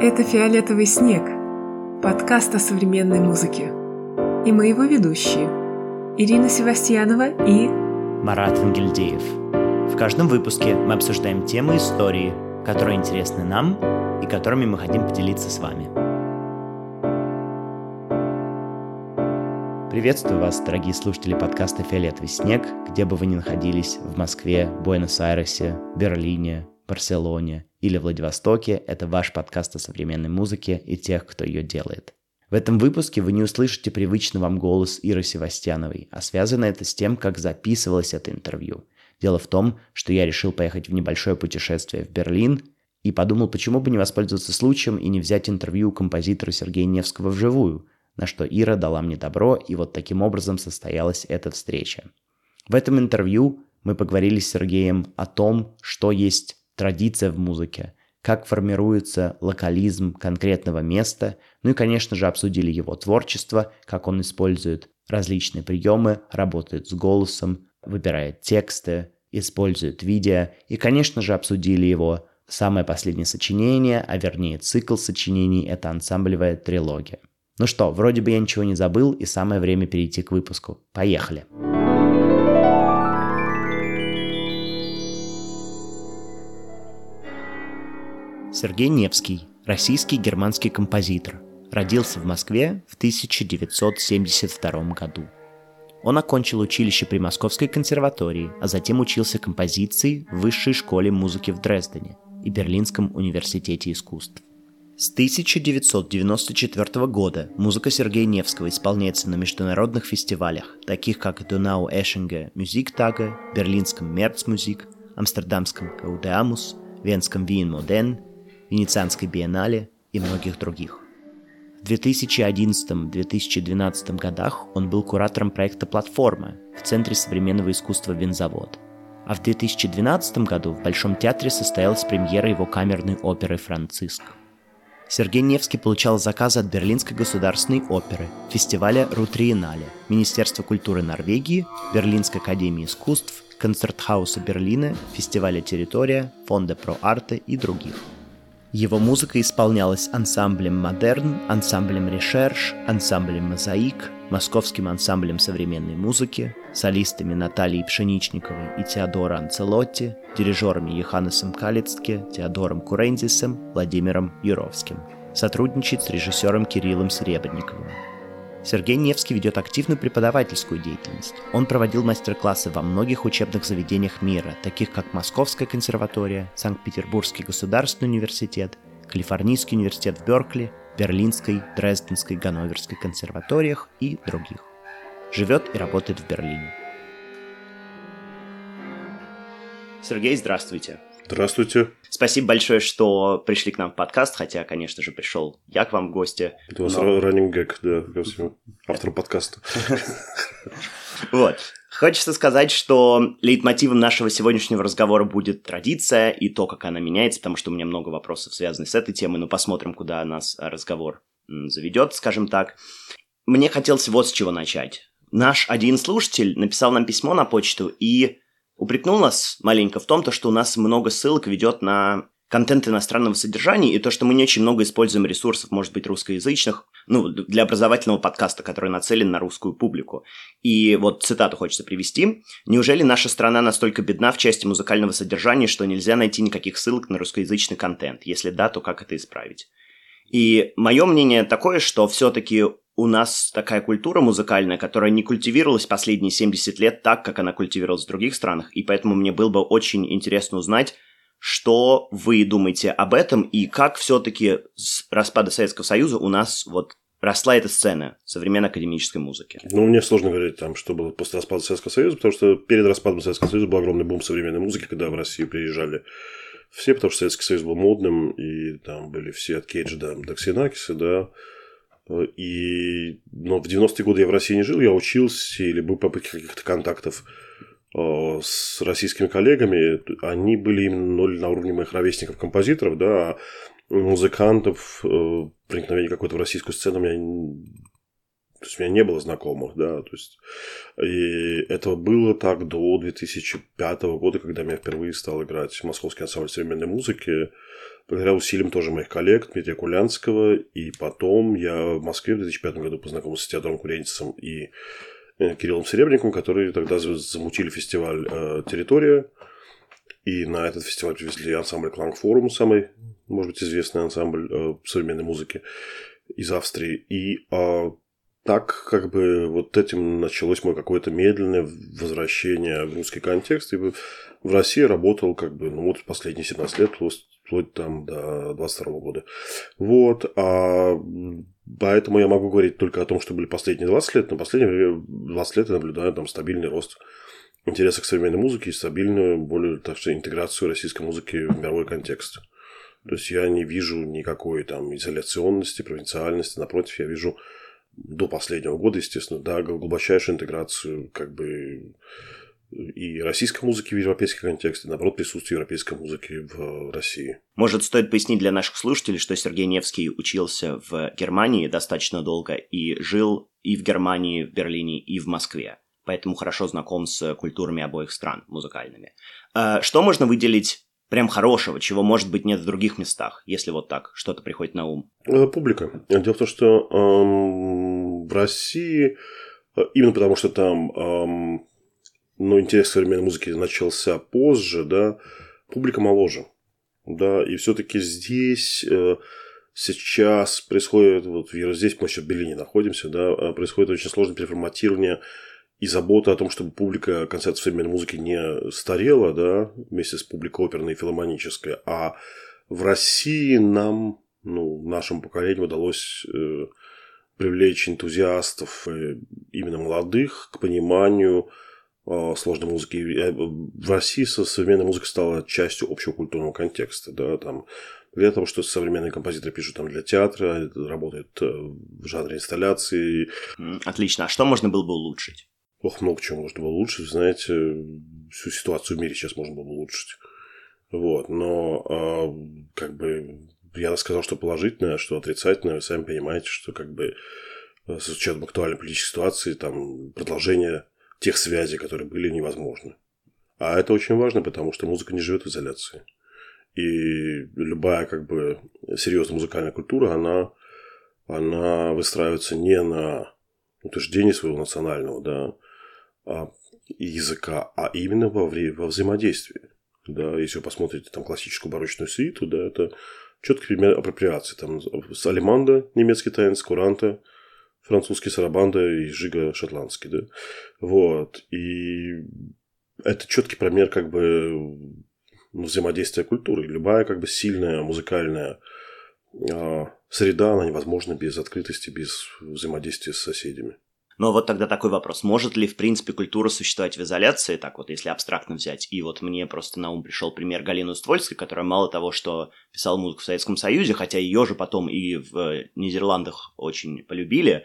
Это «Фиолетовый снег» – подкаст о современной музыке. И мы его ведущие – Ирина Севастьянова и Марат Ангельдеев. В каждом выпуске мы обсуждаем темы истории, которые интересны нам и которыми мы хотим поделиться с вами. Приветствую вас, дорогие слушатели подкаста «Фиолетовый снег», где бы вы ни находились, в Москве, Буэнос-Айресе, Берлине, Барселоне или Владивостоке, это ваш подкаст о современной музыке и тех, кто ее делает. В этом выпуске вы не услышите привычный вам голос Иры Севастьяновой, а связано это с тем, как записывалось это интервью. Дело в том, что я решил поехать в небольшое путешествие в Берлин и подумал, почему бы не воспользоваться случаем и не взять интервью у композитора Сергея Невского вживую – на что Ира дала мне добро, и вот таким образом состоялась эта встреча. В этом интервью мы поговорили с Сергеем о том, что есть традиция в музыке, как формируется локализм конкретного места, ну и, конечно же, обсудили его творчество, как он использует различные приемы, работает с голосом, выбирает тексты, использует видео, и, конечно же, обсудили его самое последнее сочинение, а вернее цикл сочинений – это ансамблевая трилогия – ну что, вроде бы я ничего не забыл, и самое время перейти к выпуску. Поехали! Сергей Невский, российский германский композитор, родился в Москве в 1972 году. Он окончил училище при Московской консерватории, а затем учился композиции в Высшей школе музыки в Дрездене и Берлинском университете искусств. С 1994 года музыка Сергея Невского исполняется на международных фестивалях, таких как Donau Eschinge Musiktage, Берлинском Мерцмузик, Амстердамском Каудеамус, Венском Вин Моден, Венецианской биеннале и многих других. В 2011-2012 годах он был куратором проекта «Платформа» в Центре современного искусства «Винзавод». А в 2012 году в Большом театре состоялась премьера его камерной оперы «Франциск». Сергей Невский получал заказы от Берлинской государственной оперы, фестиваля Рутриенале, Министерства культуры Норвегии, Берлинской академии искусств, Концертхауса Берлина, фестиваля «Территория», Фонда Про Арте и других. Его музыка исполнялась ансамблем «Модерн», ансамблем «Решерш», ансамблем «Мозаик», московским ансамблем современной музыки, солистами Натальей Пшеничниковой и Теодора Анцелотти, дирижерами Йоханнесом Калицке, Теодором Курензисом, Владимиром Юровским. Сотрудничает с режиссером Кириллом Серебренниковым. Сергей Невский ведет активную преподавательскую деятельность. Он проводил мастер-классы во многих учебных заведениях мира, таких как Московская консерватория, Санкт-Петербургский государственный университет, Калифорнийский университет в Беркли, Берлинской, Дрезденской, Ганноверской консерваториях и других. Живет и работает в Берлине. Сергей, здравствуйте. Здравствуйте. Спасибо большое, что пришли к нам в подкаст, хотя, конечно же, пришел я к вам в гости. Это у вас но... раннинг гэг, да, ко всему. Автор подкаста. Вот. Хочется сказать, что лейтмотивом нашего сегодняшнего разговора будет традиция и то, как она меняется, потому что у меня много вопросов, связанных с этой темой, но посмотрим, куда нас разговор заведет, скажем так. Мне хотелось вот с чего начать. Наш один слушатель написал нам письмо на почту и упрекнул нас маленько в том, то, что у нас много ссылок ведет на контент иностранного содержания и то, что мы не очень много используем ресурсов, может быть, русскоязычных, ну, для образовательного подкаста, который нацелен на русскую публику. И вот цитату хочется привести. «Неужели наша страна настолько бедна в части музыкального содержания, что нельзя найти никаких ссылок на русскоязычный контент? Если да, то как это исправить?» И мое мнение такое, что все-таки у нас такая культура музыкальная, которая не культивировалась последние 70 лет так, как она культивировалась в других странах, и поэтому мне было бы очень интересно узнать, что вы думаете об этом и как все-таки с распада Советского Союза у нас вот росла эта сцена современной академической музыки? Ну, мне сложно говорить, там, что было после распада Советского Союза, потому что перед распадом Советского Союза был огромный бум современной музыки, когда в Россию приезжали все, потому что Советский Союз был модным, и там были все от Кейджа до, до Ксенакиса, да, и, но в 90-е годы я в России не жил, я учился или был попытки каких-то контактов Э, с российскими коллегами, они были именно на уровне моих ровесников-композиторов, да, а музыкантов, э, проникновение какой-то в российскую сцену у меня То есть у меня не было знакомых, да, то есть и этого было так до 2005 года, когда меня впервые стал играть Московский ансамбль современной музыки, благодаря усилиям тоже моих коллег, Дмитрия Кулянского, и потом я в Москве в 2005 году познакомился с Теодором Куренцем и э, Кириллом Серебренником, которые тогда замутили фестиваль э, «Территория», и на этот фестиваль привезли ансамбль Кланг Форум, самый, может быть, известный ансамбль э, современной музыки из Австрии. И э, так как бы вот этим началось мое какое-то медленное возвращение в русский контекст. И в России работал как бы, ну вот последние 17 лет, вплоть там до 22 года. Вот. А поэтому я могу говорить только о том, что были последние 20 лет. Но последние 20 лет я наблюдаю там стабильный рост интереса к современной музыке и стабильную, более так что интеграцию российской музыки в мировой контекст. То есть я не вижу никакой там изоляционности, провинциальности. Напротив, я вижу до последнего года, естественно, да, глубочайшую интеграцию как бы и российской музыки в европейский контекст, и, наоборот, присутствие европейской музыки в России. Может, стоит пояснить для наших слушателей, что Сергей Невский учился в Германии достаточно долго и жил и в Германии, в Берлине, и в Москве. Поэтому хорошо знаком с культурами обоих стран музыкальными. А что можно выделить прям хорошего, чего, может быть, нет в других местах, если вот так что-то приходит на ум? Э, публика. Дело в том, что эм, в России, э, именно потому что там эм, ну, интерес к современной музыке начался позже, да, публика моложе. Да, и все-таки здесь э, сейчас происходит, вот здесь мы еще в Берлине находимся, да, происходит очень сложное переформатирование и забота о том, чтобы публика концертов современной музыки не старела, да, вместе с публикой оперной и филомонической, а в России нам, ну, нашему поколению удалось э, привлечь энтузиастов, э, именно молодых, к пониманию э, сложной музыки. Э, в России современная музыка стала частью общего культурного контекста, да, там для того, что современные композиторы пишут там для театра, работают э, в жанре инсталляции. Отлично. А что можно было бы улучшить? Ох, много чего можно было улучшить. Знаете, всю ситуацию в мире сейчас можно было бы улучшить. Вот, но э, как бы я рассказал, что положительное, что отрицательное. Вы сами понимаете, что как бы с учетом актуальной политической ситуации, там продолжение тех связей, которые были, невозможно. А это очень важно, потому что музыка не живет в изоляции. И любая как бы серьезная музыкальная культура, она, она выстраивается не на утверждении своего национального, да, языка, а именно во, во взаимодействии. Да, если вы посмотрите там классическую барочную свиту, да, это четкий пример апроприации. Там Алиманда, немецкий танец, Куранта, французский сарабанда и Жига шотландский, да. Вот. И это четкий пример как бы взаимодействия культуры. Любая как бы сильная музыкальная э, среда, она невозможна без открытости, без взаимодействия с соседями. Но вот тогда такой вопрос. Может ли, в принципе, культура существовать в изоляции, так вот, если абстрактно взять? И вот мне просто на ум пришел пример Галины Уствольской, которая мало того, что писала музыку в Советском Союзе, хотя ее же потом и в Нидерландах очень полюбили,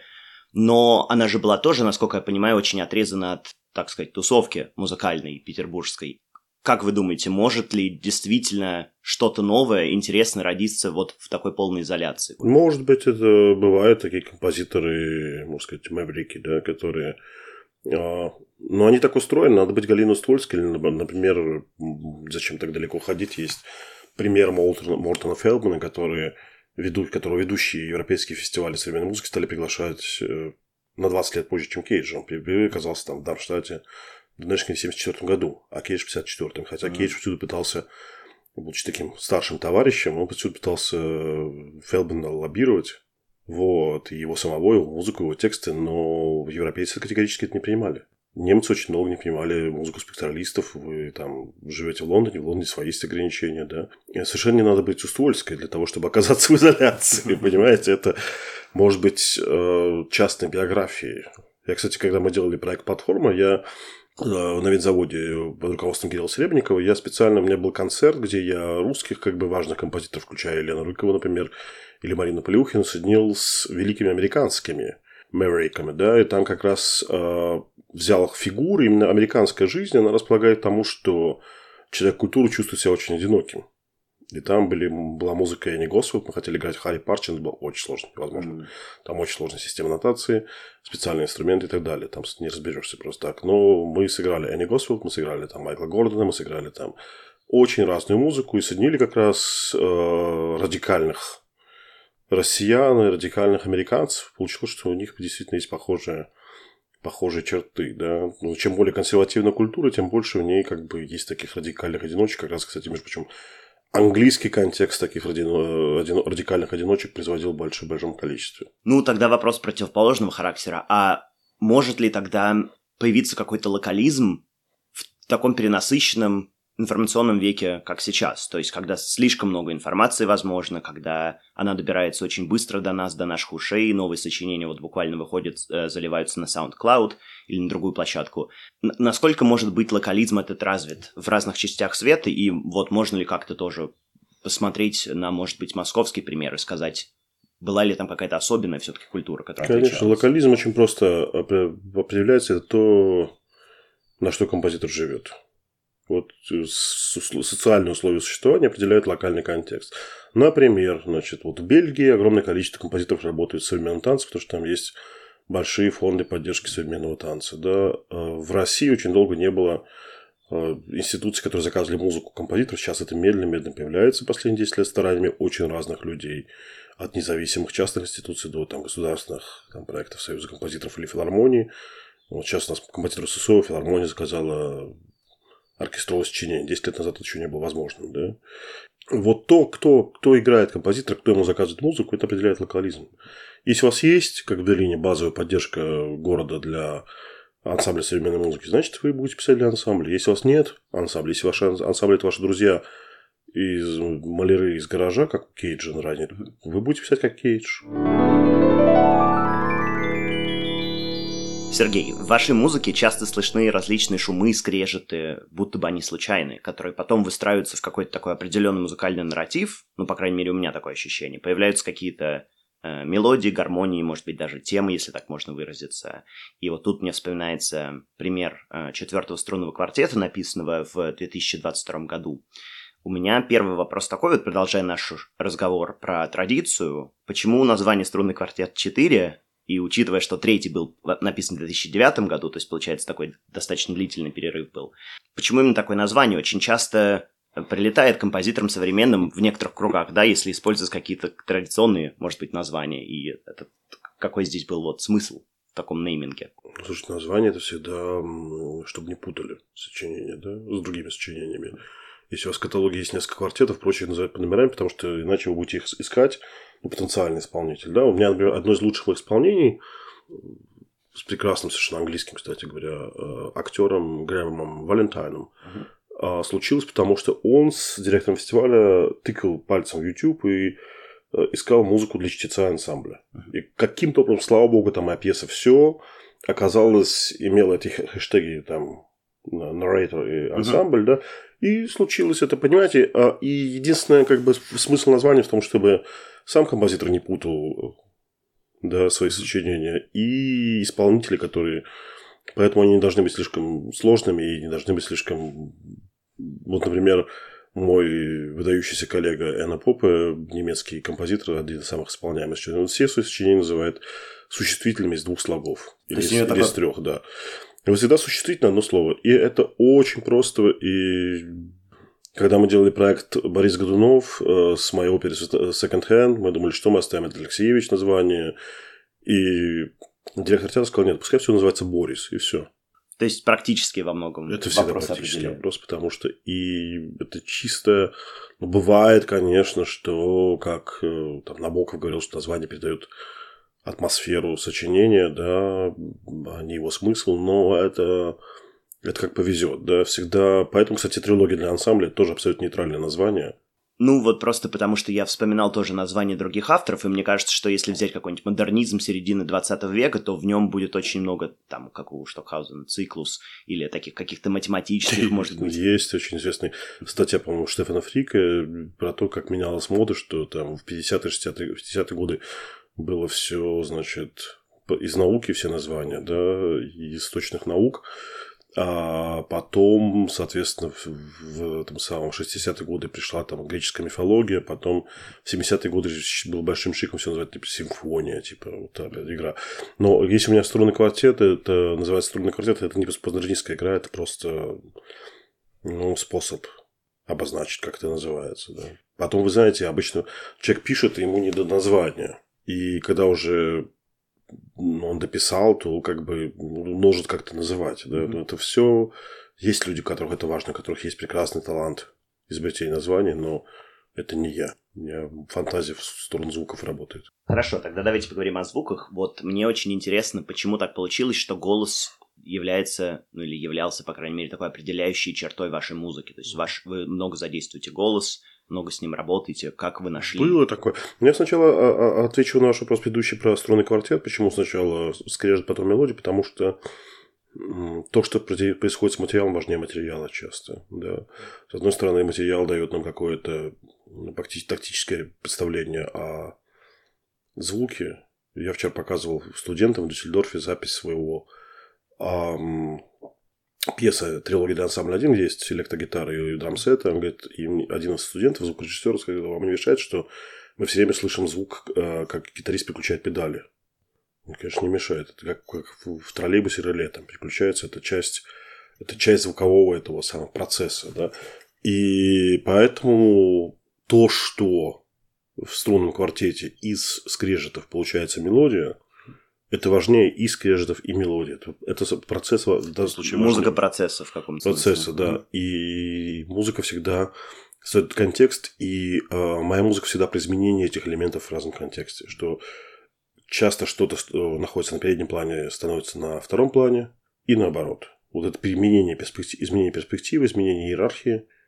но она же была тоже, насколько я понимаю, очень отрезана от, так сказать, тусовки музыкальной петербургской. Как вы думаете, может ли действительно что-то новое, интересное родиться вот в такой полной изоляции? Может быть, это бывают такие композиторы, можно сказать, маврики, да, которые... А, но они так устроены, надо быть Галину Ствольской, или, например, зачем так далеко ходить, есть пример Мортона, Мортона Фелдмана, который ведут, которого ведущие европейские фестивали современной музыки стали приглашать э, на 20 лет позже, чем Кейдж. Он оказался там в Дармштадте в 1974 году, а Кейдж в 1954. Хотя mm-hmm. Кейдж всюду пытался, будучи таким старшим товарищем, он всюду пытался э, Фелбена лоббировать. Вот, его самого, его музыку, его тексты, но европейцы категорически это не принимали. Немцы очень долго не принимали музыку спектралистов. Вы там живете в Лондоне, в Лондоне свои есть ограничения, да. И совершенно не надо быть уствольской для того, чтобы оказаться в изоляции, понимаете? Это может быть э, частной биографией. Я, кстати, когда мы делали проект «Платформа», я на винзаводе под руководством Кирилла Серебренникова, я специально, у меня был концерт, где я русских, как бы важных композиторов, включая Елену Рыкова, например, или Марину Полюхину, соединил с великими американскими мэвериками, да, и там как раз э, взял их фигуры, именно американская жизнь, она располагает тому, что человек культуры чувствует себя очень одиноким. И там были, была музыка Энни Госвелл, мы хотели играть Харри Парчин, это было очень сложно, невозможно. Mm. Там очень сложная система нотации, специальные инструменты и так далее. Там не разберешься просто так. Но мы сыграли Энни Госвелл, мы сыграли там Майкла Гордона, мы сыграли там очень разную музыку и соединили как раз э, радикальных россиян и радикальных американцев. Получилось, что у них действительно есть похожие, похожие черты. Да? Ну, чем более консервативная культура, тем больше в ней как бы есть таких радикальных одиночек. Как раз, кстати, между прочим, английский контекст таких радикальных одиночек производил в большом, большом количестве. Ну, тогда вопрос противоположного характера. А может ли тогда появиться какой-то локализм в таком перенасыщенном информационном веке, как сейчас. То есть, когда слишком много информации возможно, когда она добирается очень быстро до нас, до наших ушей, новые сочинения вот буквально выходят, э, заливаются на SoundCloud или на другую площадку. Насколько может быть локализм этот развит в разных частях света, и вот можно ли как-то тоже посмотреть на, может быть, московский пример и сказать, была ли там какая-то особенная все-таки культура, которая Конечно, отличалась? локализм очень просто определяется, это то, на что композитор живет. Вот э, социальные условия существования определяют локальный контекст. Например, значит, вот в Бельгии огромное количество композиторов работают в современном танце, потому что там есть большие фонды поддержки современного танца. Да. А в России очень долго не было а, институций, которые заказывали музыку композиторов. Сейчас это медленно-медленно появляется последние 10 лет стараниями очень разных людей. От независимых частных институций до там, государственных там, проектов Союза композиторов или филармонии. Вот сейчас у нас композитор ССО, филармония заказала оркестровое сочинение. Десять лет назад это еще не было возможным. Да? Вот то, кто, кто играет композитор, кто ему заказывает музыку, это определяет локализм. Если у вас есть, как в Берлине, базовая поддержка города для ансамбля современной музыки, значит, вы будете писать для ансамбля. Если у вас нет ансамбля, если ваши ансамбли – это ваши друзья из маляры из гаража, как Кейджин ранее, вы будете писать как Кейдж. Сергей, в вашей музыке часто слышны различные шумы, скрежеты, будто бы они случайные, которые потом выстраиваются в какой-то такой определенный музыкальный нарратив, ну, по крайней мере, у меня такое ощущение. Появляются какие-то э, мелодии, гармонии, может быть, даже темы, если так можно выразиться. И вот тут мне вспоминается пример э, четвертого струнного квартета, написанного в 2022 году. У меня первый вопрос такой, вот продолжая наш разговор про традицию. Почему название струнный квартет 4 и учитывая, что третий был написан в 2009 году, то есть, получается, такой достаточно длительный перерыв был. Почему именно такое название? Очень часто прилетает композиторам современным в некоторых кругах, да, если использовать какие-то традиционные, может быть, названия. И это, какой здесь был вот смысл в таком нейминге? Слушай, название это всегда, чтобы не путали сочинения, да, с другими сочинениями. Если у вас в каталоге есть несколько квартетов, проще их называть по номерам, потому что иначе вы будете их искать, ну, потенциальный исполнитель. Да? У меня, например, одно из лучших исполнений с прекрасным совершенно английским, кстати говоря, э, актером Грэмом Валентайном. Uh-huh. Случилось, потому что он с директором фестиваля тыкал пальцем в YouTube и э, искал музыку для чтеца ансамбля. Uh-huh. И каким-то образом, слава богу, там моя пьеса все оказалось, имела эти хэштеги там нарратор и ансамбль, uh-huh. да, и случилось это, понимаете, а, и единственное, как бы, смысл названия в том, чтобы сам композитор не путал да, свои сочинения, и исполнители, которые... Поэтому они не должны быть слишком сложными и не должны быть слишком... Вот, например, мой выдающийся коллега Энна Попе, немецкий композитор, один из самых исполняемых сочинений, он все свои сочинения называет существительными из двух слогов. Или, из, или такое... из трех, да. Всегда существительное одно слово. И это очень просто и когда мы делали проект Борис Годунов э, с моей оперы Second Hand, мы думали, что мы оставим это Алексеевич название. И директор театра сказал, нет, пускай все называется Борис, и все. То есть практически во многом Это всегда вопрос практически вопрос, потому что и это чисто... Ну, бывает, конечно, что, как э, там Набоков говорил, что название передает атмосферу сочинения, да, а не его смысл, но это это как повезет, да, всегда. Поэтому, кстати, трилогия для ансамбля тоже абсолютно нейтральное название. Ну, вот просто потому, что я вспоминал тоже названия других авторов, и мне кажется, что если взять какой-нибудь модернизм середины 20 века, то в нем будет очень много, там, как у Штокхаузена, циклус, или таких каких-то математических, может быть. Есть очень известная статья, по-моему, Штефана Фрика про то, как менялась мода, что там в 50-е, 60-е, 50 годы было все, значит, из науки все названия, да, из точных наук, А потом, соответственно, в, в этом самом 60-е годы пришла там греческая мифология, потом в 70-е годы был большим шиком все называют типа симфония, типа вот та игра. Но если у меня струнный квартет, это называется струнный квартет, это не постмодернистская игра, это просто ну, способ обозначить, как это называется. Да. Потом, вы знаете, обычно человек пишет, и ему не до названия. И когда уже он дописал, то как бы может как-то называть. Да? Но это все есть люди, которых это важно, у которых есть прекрасный талант изобретения названия, но это не я. У меня фантазия в сторону звуков работает. Хорошо, тогда давайте поговорим о звуках. Вот мне очень интересно, почему так получилось, что голос является, ну или являлся, по крайней мере, такой определяющей чертой вашей музыки. То есть ваш, вы много задействуете голос, много с ним работаете? Как вы нашли? Было такое. Я сначала а, а, отвечу на ваш вопрос предыдущий про струнный квартет. Почему сначала скрежет, потом мелодия? Потому что то, что происходит с материалом, важнее материала часто. Да. С одной стороны, материал дает нам какое-то ну, тактическое представление о звуке. Я вчера показывал студентам в Дюссельдорфе запись своего пьеса «Трилогия для ансамбля 1», где есть электрогитара и драмсет. Он говорит, и один из студентов, звукорежиссер, сказал, вам не мешает, что мы все время слышим звук, э, как гитарист переключает педали. Он, конечно, не мешает. Это как, как в троллейбусе реле там переключается. Это часть, это часть звукового этого самого процесса. Да? И поэтому то, что в струнном квартете из скрежетов получается мелодия – это важнее и скрежетов, и мелодии. Это, процесс в данном случае Музыка важнее. процесса в каком-то Процесса, смысле. да. И музыка всегда создает контекст, и э, моя музыка всегда про изменение этих элементов в разном контексте. Что часто что-то что находится на переднем плане, становится на втором плане, и наоборот. Вот это переменение перспектив, изменение перспективы, изменение иерархии –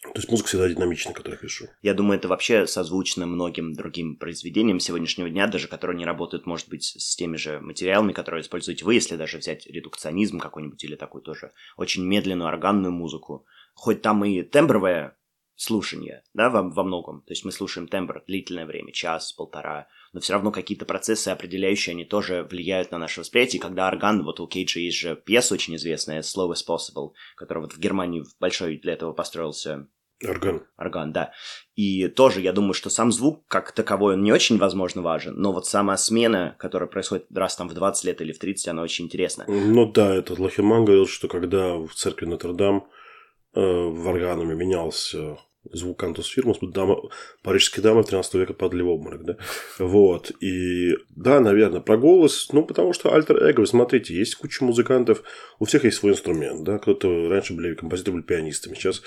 то есть музыка всегда динамична, которую я пишу. Я думаю, это вообще созвучно многим другим произведениям сегодняшнего дня, даже которые не работают, может быть, с теми же материалами, которые используете вы, если даже взять редукционизм какой-нибудь или такую тоже очень медленную органную музыку. Хоть там и тембровое слушание, да, во, во многом. То есть мы слушаем тембр длительное время, час, полтора, но все равно какие-то процессы определяющие, они тоже влияют на наше восприятие. Когда орган, вот у Кейджа есть же пьеса очень известная, Slow as Possible, которая вот в Германии большой для этого построился Орган. Орган, да. И тоже я думаю, что сам звук как таковой, он не очень, возможно, важен, но вот сама смена, которая происходит раз там в 20 лет или в 30, она очень интересна. Ну да, этот Лахиман говорил, что когда в церкви Нотр-Дам э, в органуме менялся звук cantus firmus, дама, парижские дамы 13 века падали в обморок, да, вот, и да, наверное, про голос, ну, потому что альтер-эго, смотрите, есть куча музыкантов, у всех есть свой инструмент, да, кто-то раньше были композиторы, были пианистами, сейчас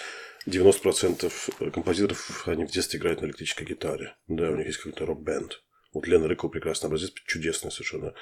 90% композиторов, они в детстве играют на электрической гитаре. Да, у них есть какой-то рок-бенд. Вот Лена Рыкова прекрасный образец, чудесная совершенно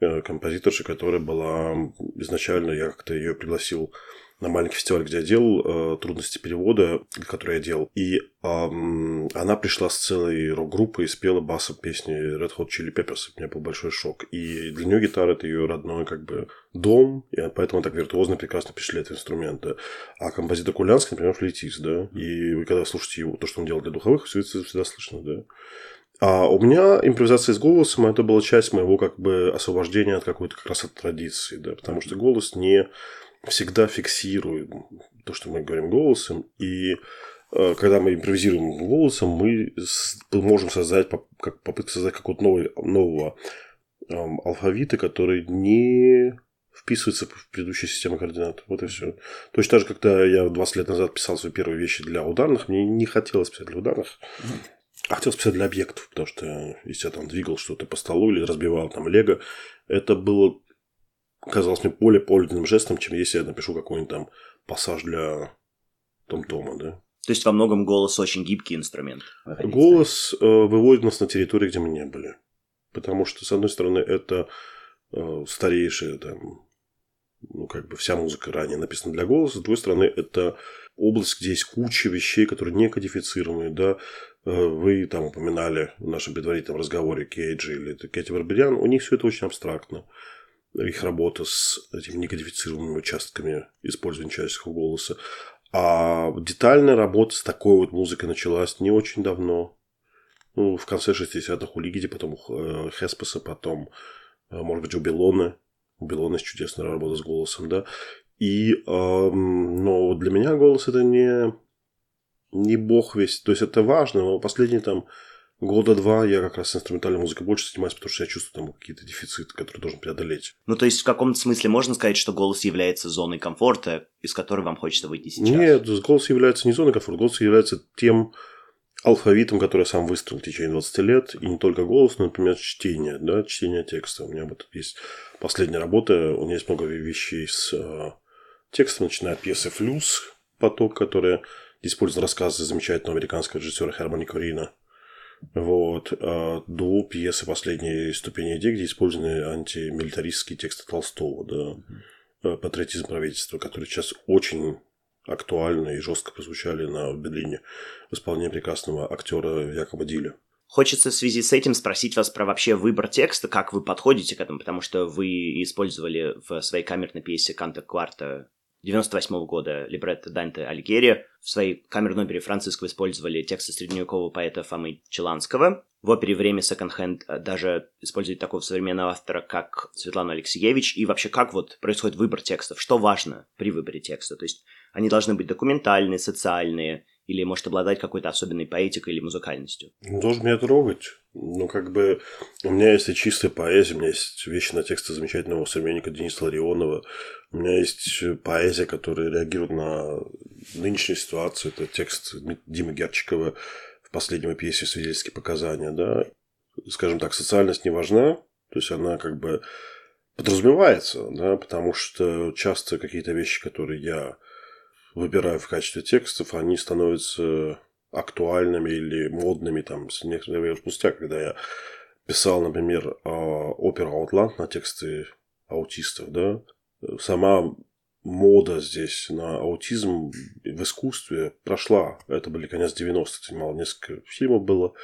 э, композиторша, которая была изначально, я как-то ее пригласил на маленький фестиваль, где я делал э, трудности перевода, который я делал. И эм, она пришла с целой рок-группой и спела басом песни Red Hot Chili Peppers. У меня был большой шок. И для нее гитара это ее родной как бы дом, и поэтому так виртуозно прекрасно впечатляет инструмент. Да. А композитор Кулянский, например, флейтист, да. И вы когда слушаете его, то, что он делал для духовых, все это всегда слышно, да. А у меня импровизация с голосом это была часть моего как бы освобождения от какой-то как раз от традиции, да, потому что голос не всегда фиксируем то, что мы говорим голосом, и э, когда мы импровизируем голосом, мы можем создать, как попытка создать какого-то нового, нового эм, алфавита, который не вписывается в предыдущую систему координат. Вот и все. Точно так же, когда я 20 лет назад писал свои первые вещи для ударных, мне не хотелось писать для ударных, а хотелось писать для объектов, потому что если я там двигал что-то по столу или разбивал там лего, это было казалось мне более подлинным жестом, чем если я напишу какой-нибудь там пассаж для том-тома, да. То есть во многом голос очень гибкий инструмент. Голос э, выводит нас на территорию, где мы не были. Потому что, с одной стороны, это э, старейшая там, ну, как бы вся музыка ранее написана для голоса, с другой стороны, это область, где есть куча вещей, которые не кодифицированы, да, э, вы там упоминали в нашем предварительном разговоре Кейджи или Кэти Барберян, у них все это очень абстрактно их работа с этими некодифицированными участками использования человеческого голоса. А детальная работа с такой вот музыкой началась не очень давно. Ну, в конце 60-х у Лигиди, потом у э, Хеспеса, потом, э, может быть, у Белоны. У Белоны есть чудесная работа с голосом, да. И, эм, но для меня голос это не, не бог весь. То есть это важно, но последние там года два я как раз инструментальной музыкой больше занимаюсь, потому что я чувствую там какие-то дефициты, которые должен преодолеть. Ну, то есть в каком-то смысле можно сказать, что голос является зоной комфорта, из которой вам хочется выйти сейчас? Нет, голос является не зоной комфорта, голос является тем алфавитом, который я сам выстроил в течение 20 лет, и не только голос, но, например, чтение, да, чтение текста. У меня вот есть последняя работа, у меня есть много вещей с э, текстом, начиная от пьесы «Флюс», поток, который использует рассказы замечательного американского режиссера Хермани Корина, вот, э, до пьесы «Последней ступени идей», где использованы антимилитаристские тексты Толстого, да, mm-hmm. патриотизм правительства, который сейчас очень актуально и жестко прозвучали на Берлине в исполнении прекрасного актера Якоба Диля. Хочется в связи с этим спросить вас про вообще выбор текста, как вы подходите к этому, потому что вы использовали в своей камерной пьесе «Канта Кварта» 98 -го года либретто Данте Алигьери. В своей камерной опере Франциско использовали тексты средневекового поэта Фомы Челанского. В опере «Время секонд-хенд» даже используют такого современного автора, как Светлана Алексеевич. И вообще, как вот происходит выбор текстов? Что важно при выборе текста? То есть они должны быть документальные, социальные, или может обладать какой-то особенной поэтикой или музыкальностью. Ну, должен меня трогать. Ну, как бы, у меня есть и чистая поэзия, у меня есть вещи на тексты замечательного современника Дениса Ларионова, у меня есть поэзия, которая реагирует на нынешнюю ситуацию. Это текст Димы Герчикова в последнем пьесе «Свидетельские показания», да. Скажем так, социальность не важна, то есть она как бы подразумевается, да, потому что часто какие-то вещи, которые я выбираю в качестве текстов, они становятся актуальными или модными там некоторое время спустя, когда я писал, например, оперу «Аутланд» на тексты аутистов, да, сама мода здесь на аутизм в искусстве прошла. Это были конец 90-х, снимал несколько фильмов было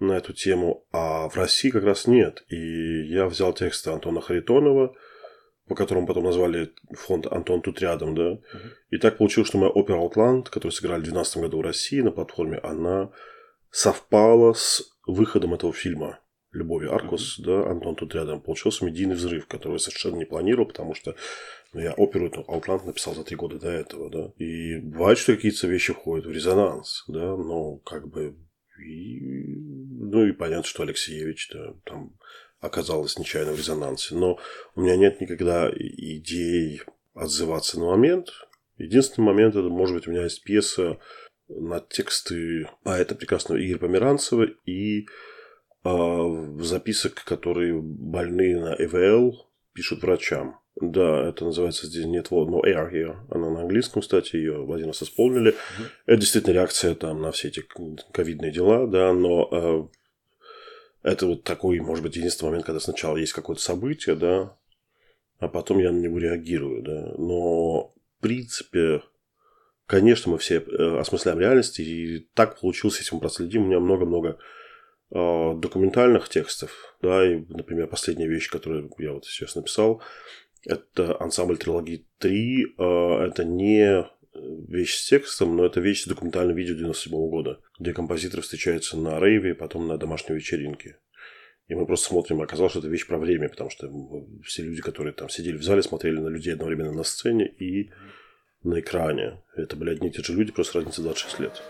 на эту тему, а в России как раз нет. И я взял тексты Антона Харитонова – по которому потом назвали фонд Антон тут рядом, да. Uh-huh. И так получилось, что моя опера Outland, которую сыграли в 2012 году в России на платформе, она совпала с выходом этого фильма Любови Аркус, uh-huh. да, Антон тут рядом. Получился медийный взрыв, который я совершенно не планировал, потому что ну, я оперу эту Outland написал за три года до этого, да. И бывает, что какие-то вещи входят в резонанс, да, но как бы и, ну и понятно, что Алексеевич да, там оказалась нечаянно в резонансе. Но у меня нет никогда идей отзываться на момент. Единственный момент, это, может быть, у меня есть пьеса на тексты поэта прекрасного Игоря Померанцева и записок, которые больные на ЭВЛ пишут врачам. Да, это называется здесь нет вот, no air here. Она на английском, кстати, ее в один раз исполнили. Mm-hmm. Это действительно реакция там на все эти ковидные дела, да, но э, это вот такой, может быть, единственный момент, когда сначала есть какое-то событие, да, а потом я на него реагирую, да. Но, в принципе, конечно, мы все э, осмысляем реальность, и так получилось, если мы проследим, у меня много-много документальных текстов, да, и, например, последняя вещь, которую я вот сейчас написал, это ансамбль трилогии 3, э, это не вещь с текстом, но это вещь с документальным видео 97 -го года, где композиторы встречаются на рейве, потом на домашней вечеринке. И мы просто смотрим, оказалось, что это вещь про время, потому что все люди, которые там сидели в зале, смотрели на людей одновременно на сцене и на экране. Это были одни и те же люди, просто разница 26 лет.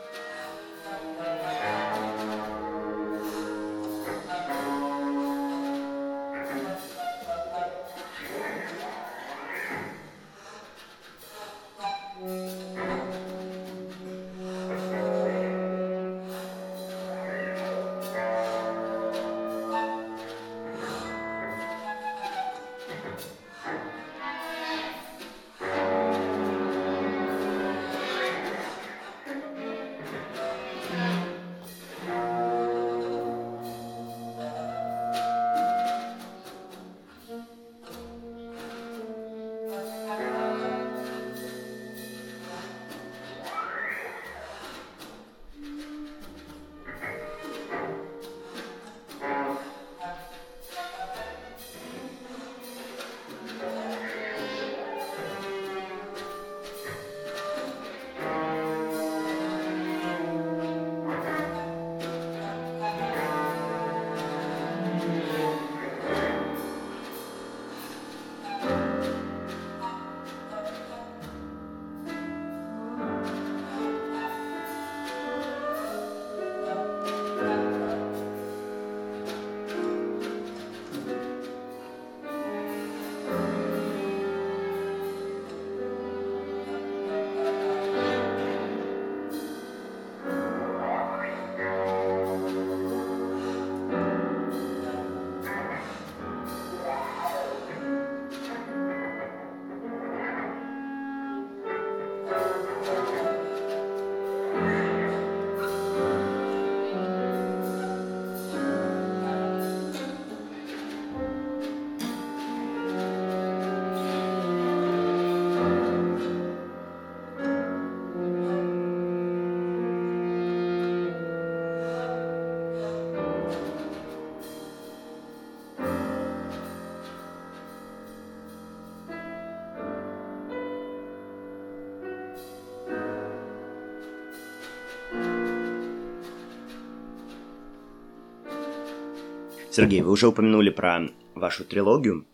Сергей, вы уже упомянули про вашу трилогию.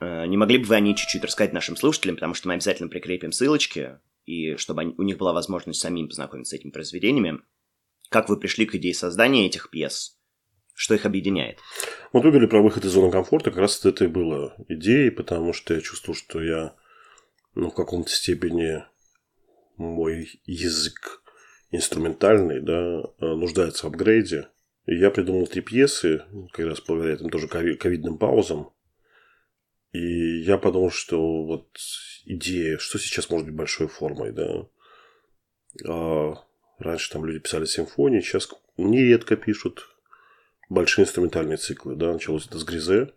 Э, не могли бы вы о ней чуть-чуть рассказать нашим слушателям, потому что мы обязательно прикрепим ссылочки, и чтобы у них была возможность самим познакомиться с этими произведениями. Как вы пришли к идее создания этих пьес? Что их объединяет? Вот вы говорили про выход из зоны комфорта, как раз это и было идеей, потому что я чувствую, что я ну, в каком-то степени мой язык инструментальный, да, нуждается в апгрейде. Я придумал три пьесы, как раз благодаря этим тоже ковидным паузам. И я подумал, что вот идея, что сейчас может быть большой формой, да. А раньше там люди писали симфонии, сейчас нередко пишут большие инструментальные циклы, да. Началось это с Гризе,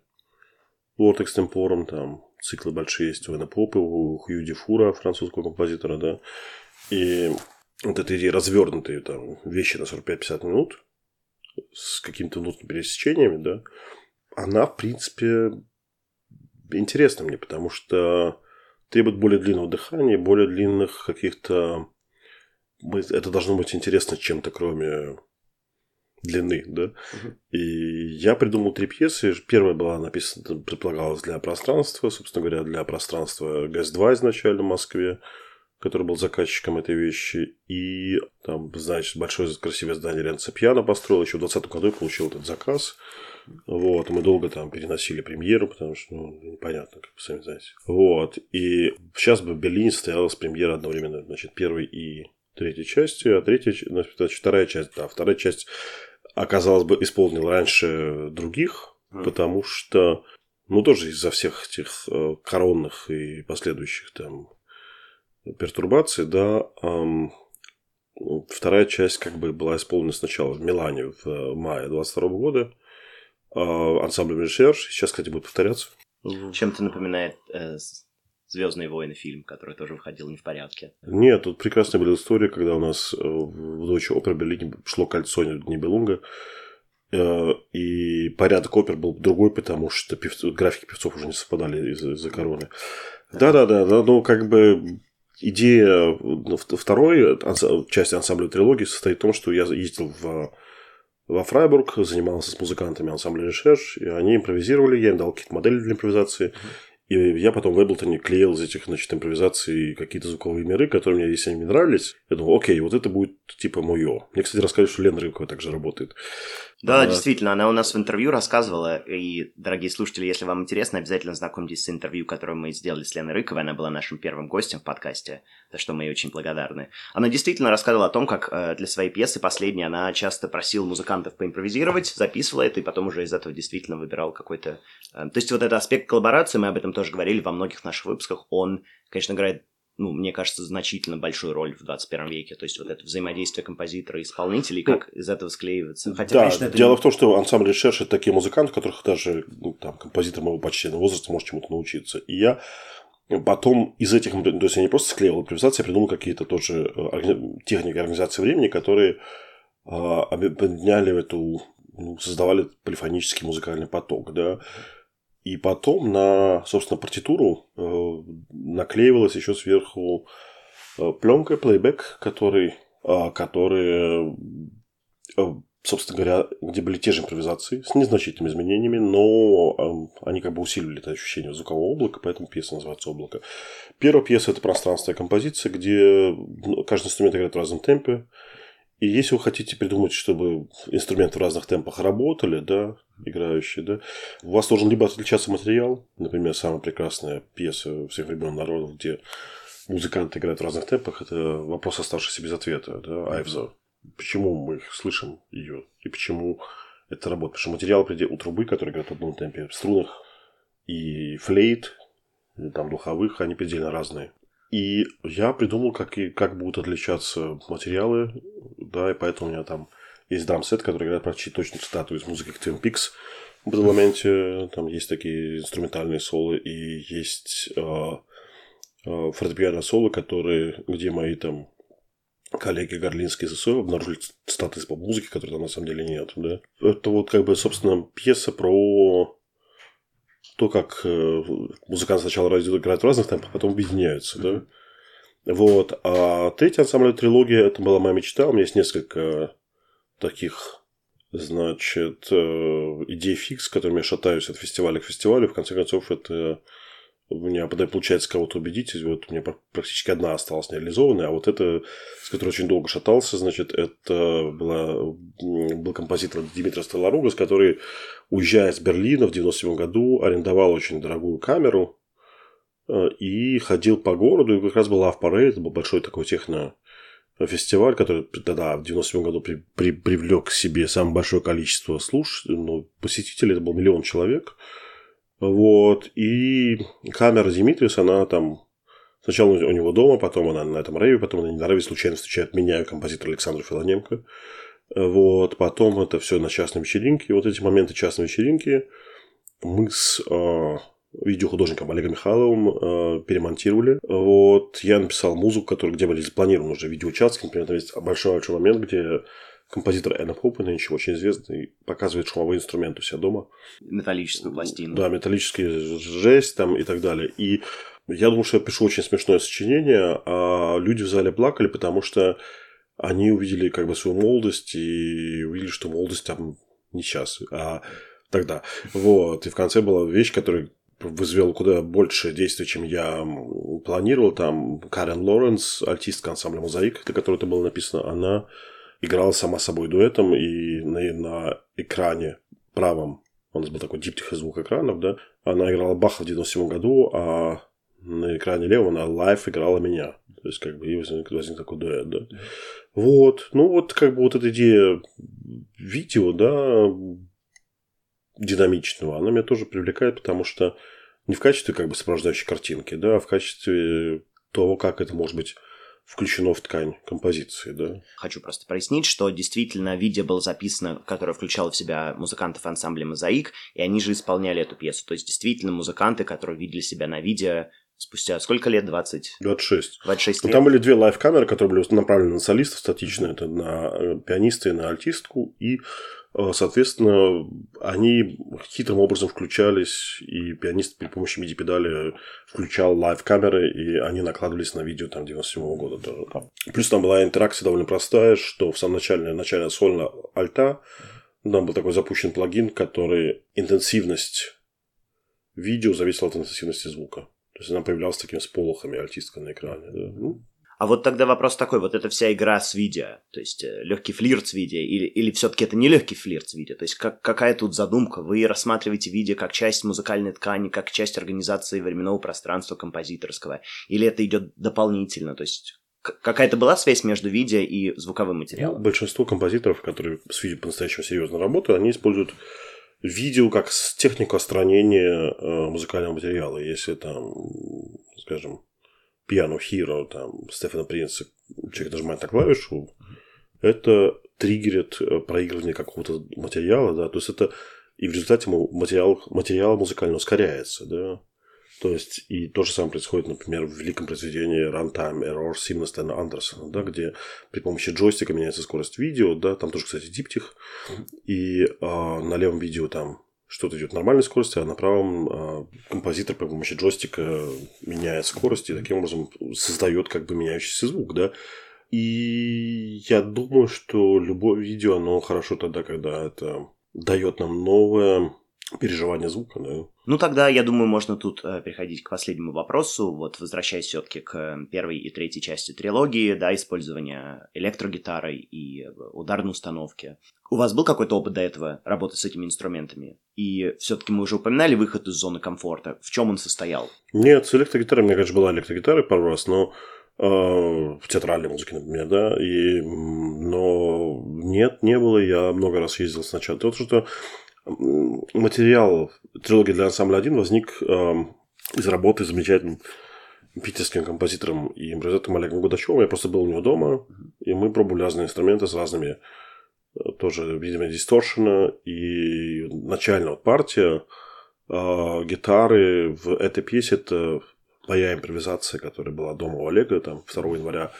Lord Extemporum, там циклы большие есть у Эна Попы, у Хью Дифура, французского композитора, да. И вот идея развернутые там вещи на 45-50 минут с какими-то внутренними пересечениями, да, она, в принципе, интересна мне, потому что требует более длинного дыхания, более длинных каких-то... Это должно быть интересно чем-то, кроме длины, да. Uh-huh. И я придумал три пьесы. Первая была написана, предполагалась для пространства, собственно говоря, для пространства ГЭС-2 изначально в Москве, который был заказчиком этой вещи. И там, значит, большое красивое здание Ренца Пьяно построил. Еще в 2020 году я получил этот заказ. Вот, мы долго там переносили премьеру, потому что, ну, непонятно, как вы сами знаете. Вот, и сейчас бы в Берлине состоялась премьера одновременно, значит, первой и третьей части, а третья, значит, вторая часть, да, вторая часть оказалось бы, исполнил раньше других, mm. потому что, ну, тоже из-за всех этих э, коронных и последующих там пертурбаций, да, эм, вторая часть как бы была исполнена сначала в Милане в э, мае 22 года э, ансамблем Решерш. Сейчас, кстати, будет повторяться. Чем-то напоминает э, Звездные войны фильм, который тоже выходил не в порядке. Нет, тут прекрасная была история, когда у нас э, в Deutsche Опера Берлине шло кольцо Нибелунга, э, и порядок опер был другой, потому что пев... графики певцов уже не совпадали из- из-за короны. Да-да-да, но как бы идея ну, второй части ансамбля трилогии состоит в том, что я ездил в во Фрайбург, занимался с музыкантами ансамбля Решерш, и они импровизировали, я им дал какие-то модели для импровизации. И я потом в Эблтоне клеил из этих, значит, импровизаций какие-то звуковые миры, которые мне, если они мне нравились, я думал, окей, вот это будет типа мое. Мне, кстати, рассказывали, что Лена Рыбкова также работает. Да, а... действительно, она у нас в интервью рассказывала, и, дорогие слушатели, если вам интересно, обязательно знакомьтесь с интервью, которое мы сделали с Леной Рыковой, она была нашим первым гостем в подкасте, за что мы ей очень благодарны. Она действительно рассказывала о том, как э, для своей пьесы последней она часто просила музыкантов поимпровизировать, записывала это, и потом уже из этого действительно выбирал какой-то... Э, то есть вот этот аспект коллаборации, мы об этом тоже говорили во многих наших выпусках, он, конечно, играет ну, мне кажется, значительно большую роль в 21 веке. То есть вот это взаимодействие композитора и исполнителей, как ну, из этого склеивается. Хотя, да, конечно, это дело не... в том, что ансамбль Решерш – это такие музыканты, которых даже ну, там, композитор моего почтенного возраста может чему-то научиться. И я потом из этих, то есть я не просто склеивал импровизации, я придумал какие-то тоже э, техники организации времени, которые а, объединяли эту, ну, создавали полифонический музыкальный поток, да. И потом на, собственно, партитуру э, наклеивалась еще сверху э, пленка, плейбэк, который, э, который э, собственно говоря, где были те же импровизации с незначительными изменениями, но э, они как бы усиливали это ощущение звукового облака, поэтому пьеса называется «Облако». Первая пьеса – это пространственная композиция, где ну, каждый инструмент играет в разном темпе, и если вы хотите придумать, чтобы инструменты в разных темпах работали, да, играющие, да, у вас должен либо отличаться материал, например, самая прекрасная пьеса всех времен народов, где музыканты играют в разных темпах, это вопрос, оставшийся без ответа, да, Айвза. Почему мы слышим ее и почему это работает? Потому что материал у трубы, который играет в одном темпе, в струнах и флейт, там духовых, они предельно разные. И я придумал, как, и, как будут отличаться материалы, да, и поэтому у меня там есть драмсет, который играет почти точно цитату из музыки Twin Peaks в моменте. Там есть такие инструментальные соло, и есть э, э, фортепиано соло, которые, где мои там коллеги Горлинский и ЗСО обнаружили цитаты из поп-музыки, которых там на самом деле нет. Да? Это вот как бы, собственно, пьеса про то, как э, музыканты сначала играют в разных темпах, потом объединяются, да. Вот. А третья ансамбль трилогия это была моя мечта. У меня есть несколько таких Значит, э, идея фикс, с которыми я шатаюсь от фестиваля к фестивалю, в конце концов, это меня получается кого-то убедить, вот у меня практически одна осталась нереализованная, а вот это, с которой очень долго шатался, значит, это была, был композитор Димитрий Столоругас, который, уезжая из Берлина в 97 году, арендовал очень дорогую камеру э, и ходил по городу, и как раз был Love Parade, это был большой такой техно фестиваль, который тогда в 97 году при, при, привлек к себе самое большое количество слуш, ну, посетителей, это был миллион человек – вот. И камера Димитриус, она там Сначала у него дома, потом она на этом рейве, потом она на рейве случайно встречает меня, композитор Александр Филоненко. Вот, потом это все на частной вечеринке. Вот эти моменты частной вечеринки мы с э, видеохудожником Олегом Михайловым э, перемонтировали. Вот, я написал музыку, которая, где были запланированы уже видеоучастки. Например, там есть большой-большой момент, где композитор Энна Попа, нынче очень известный, показывает шумовые инструменты у себя дома. Металлическую пластину. Да, металлический жесть там и так далее. И я думал, что я пишу очень смешное сочинение, а люди в зале плакали, потому что они увидели как бы свою молодость и увидели, что молодость там не сейчас, а тогда. Вот. И в конце была вещь, которая вызвал куда больше действий, чем я планировал. Там Карен Лоренс, альтистка ансамбля «Мозаик», для которой это было написано, она играла сама собой дуэтом, и на, на экране правом, у нас был такой диптих звук экранов, да, она играла Баха в 97 году, а на экране левом она live играла меня. То есть, как бы, и возник, возник такой дуэт, да. Вот. Ну, вот, как бы, вот эта идея видео, да, динамичного, она меня тоже привлекает, потому что не в качестве, как бы, сопровождающей картинки, да, а в качестве того, как это может быть включено в ткань композиции, да. Хочу просто прояснить, что действительно видео было записано, которое включало в себя музыкантов ансамбля «Mosaik», и они же исполняли эту пьесу. То есть действительно музыканты, которые видели себя на видео спустя сколько лет? 20? 26. 26 лет. Ну, там были две лайв-камеры, которые были направлены на солистов статично, это на э, пианиста и на альтистку, и Э, соответственно, они хитрым образом включались, и пианист при помощи MIDI-педали включал лайв-камеры, и они накладывались на видео там 97 -го года тоже. Плюс там была интеракция довольно простая, что в самом начале, начале сольно альта, там был такой запущен плагин, который интенсивность видео зависела от интенсивности звука. То есть она появлялась такими сполохами альтистка на экране. Да? Ну, а вот тогда вопрос такой, вот эта вся игра с видео, то есть э, легкий флирт с видео, или, или все-таки это не легкий флирт с видео, то есть как, какая тут задумка? Вы рассматриваете видео как часть музыкальной ткани, как часть организации временного пространства композиторского, или это идет дополнительно, то есть какая-то была связь между видео и звуковым материалом? Ну, большинство композиторов, которые с видео по-настоящему серьезно работают, они используют видео как технику остранения э, музыкального материала. Если там, скажем, Piano Hero, там, Стефана Принца, человек нажимает на клавишу, это триггерит э, проигрывание какого-то материала, да, то есть это и в результате материал, материал музыкально ускоряется, да. То есть, и то же самое происходит, например, в великом произведении Runtime Error Симона Стэна Андерсона, да, где при помощи джойстика меняется скорость видео, да, там тоже, кстати, диптих, и а, на левом видео там что-то идет нормальной скорости, а на правом э, композитор при помощи джойстика меняет скорость и таким образом создает как бы меняющийся звук, да. И я думаю, что любое видео, оно хорошо тогда, когда это дает нам новое переживание звука, да. Ну, тогда, я думаю, можно тут э, переходить к последнему вопросу. Вот, возвращаясь все-таки к первой и третьей части трилогии, да, использования электрогитары и ударной установки. У вас был какой-то опыт до этого работы с этими инструментами? И все-таки мы уже упоминали выход из зоны комфорта. В чем он состоял? Нет, с электрогитарой, мне, конечно, была электрогитара пару раз, но э, в театральной музыке, например, да, и, но нет, не было, я много раз ездил сначала. То, что материал трилогии для ансамбля 1 возник э, из работы с замечательным питерским композитором и импровизатором Олегом Гудачевым. Я просто был у него дома, и мы пробовали разные инструменты с разными э, тоже, видимо, дисторшена. И начальная вот партия э, гитары в этой пьесе это моя импровизация, которая была дома у Олега, там, 2 января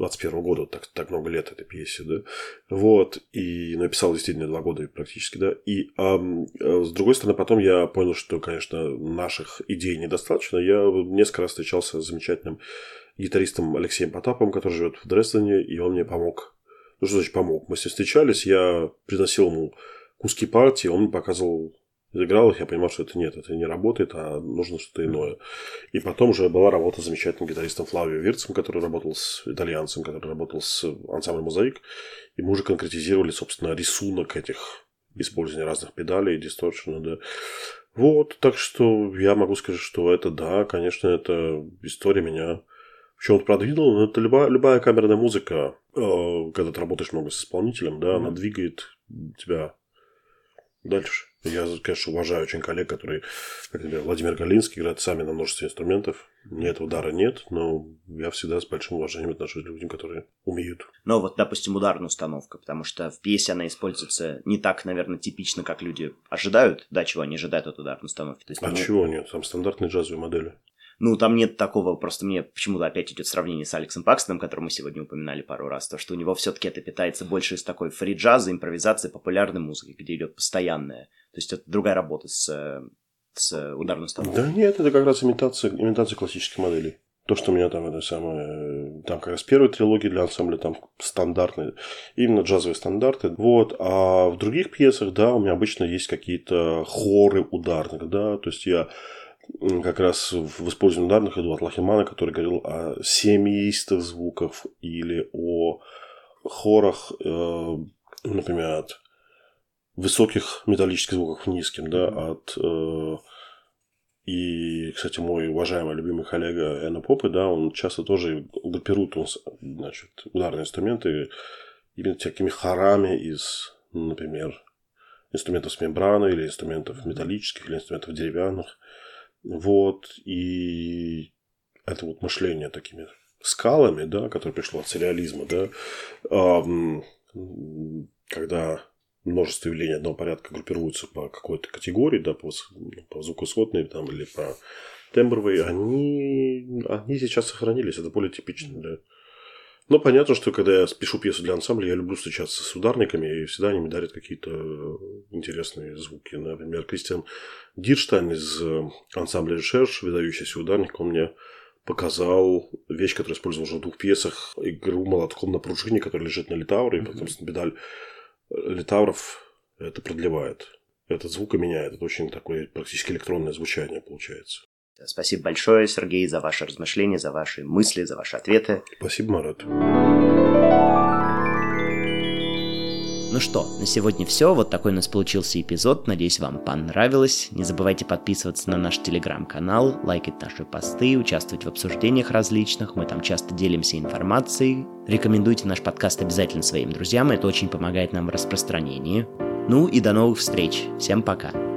21 года, так, так много лет этой пьесе, да, вот, и написал действительно два года практически, да, и а, с другой стороны, потом я понял, что, конечно, наших идей недостаточно, я несколько раз встречался с замечательным гитаристом Алексеем Потаповым, который живет в Дрездене, и он мне помог. Ну, что значит помог? Мы с ним встречались, я приносил ему куски партии, он мне показывал играл их, я понимал, что это нет, это не работает, а нужно что-то иное. И потом уже была работа с замечательным гитаристом Флавио Вирцем, который работал с итальянцем, который работал с ансамблем «Мозаик». И мы уже конкретизировали, собственно, рисунок этих использования разных педалей, дисторшена, да. Вот, так что я могу сказать, что это, да, конечно, это история меня в чем-то продвинула, но это любая, любая камерная музыка, э, когда ты работаешь много с исполнителем, да, mm-hmm. она двигает тебя дальше. Я, конечно, уважаю очень коллег, которые, как, например, Владимир Галинский, играет сами на множестве инструментов. Мне этого дара нет, но я всегда с большим уважением отношусь к людям, которые умеют. Ну, вот, допустим, ударная установка, потому что в пьесе она используется не так, наверное, типично, как люди ожидают, да, чего они ожидают от ударной установки. То есть, а ну... чего нет? Там стандартные джазовые модели. Ну, там нет такого, просто мне почему-то опять идет сравнение с Алексом Пакстоном, которого мы сегодня упоминали пару раз, то, что у него все-таки это питается больше из такой фри-джаза, импровизации, популярной музыки, где идет постоянная. То есть это другая работа с, с ударной установкой. Да нет, это как раз имитация, имитация классических моделей. То, что у меня там это самое, там как раз первая трилогия для ансамбля, там стандартные, именно джазовые стандарты. Вот, а в других пьесах, да, у меня обычно есть какие-то хоры ударных, да, то есть я как раз в использовании ударных иду от Лахимана, который говорил о семиистых звуках или о хорах, э, например, от высоких металлических звуков к низким, да, от э, и, кстати, мой уважаемый любимый коллега Энна Попы, да, он часто тоже группирует он, значит, ударные инструменты именно такими хорами из, например, инструментов с мембраной или инструментов металлических или инструментов деревянных. Вот, и это вот мышление такими скалами, да, которое пришло от сериализма, да, когда множество явлений одного порядка группируются по какой-то категории, да, по, ну, по звукосводной там, или по тембровой, они, они сейчас сохранились. Это более типично для... Но понятно, что когда я пишу пьесу для ансамбля, я люблю встречаться с ударниками, и всегда они мне дарят какие-то интересные звуки. Например, Кристиан Дирштайн из ансамбля «Решерш», выдающийся ударник, он мне показал вещь, которую использовал уже в двух пьесах, игру молотком на пружине, которая лежит на литауре, и потом педаль литавров это продлевает. Этот звук и меняет. Это очень такое практически электронное звучание получается. Спасибо большое, Сергей, за ваши размышления, за ваши мысли, за ваши ответы. Спасибо, Марат. Ну что, на сегодня все. Вот такой у нас получился эпизод. Надеюсь, вам понравилось. Не забывайте подписываться на наш телеграм-канал, лайкать наши посты, участвовать в обсуждениях различных. Мы там часто делимся информацией. Рекомендуйте наш подкаст обязательно своим друзьям. Это очень помогает нам в распространении. Ну и до новых встреч. Всем пока.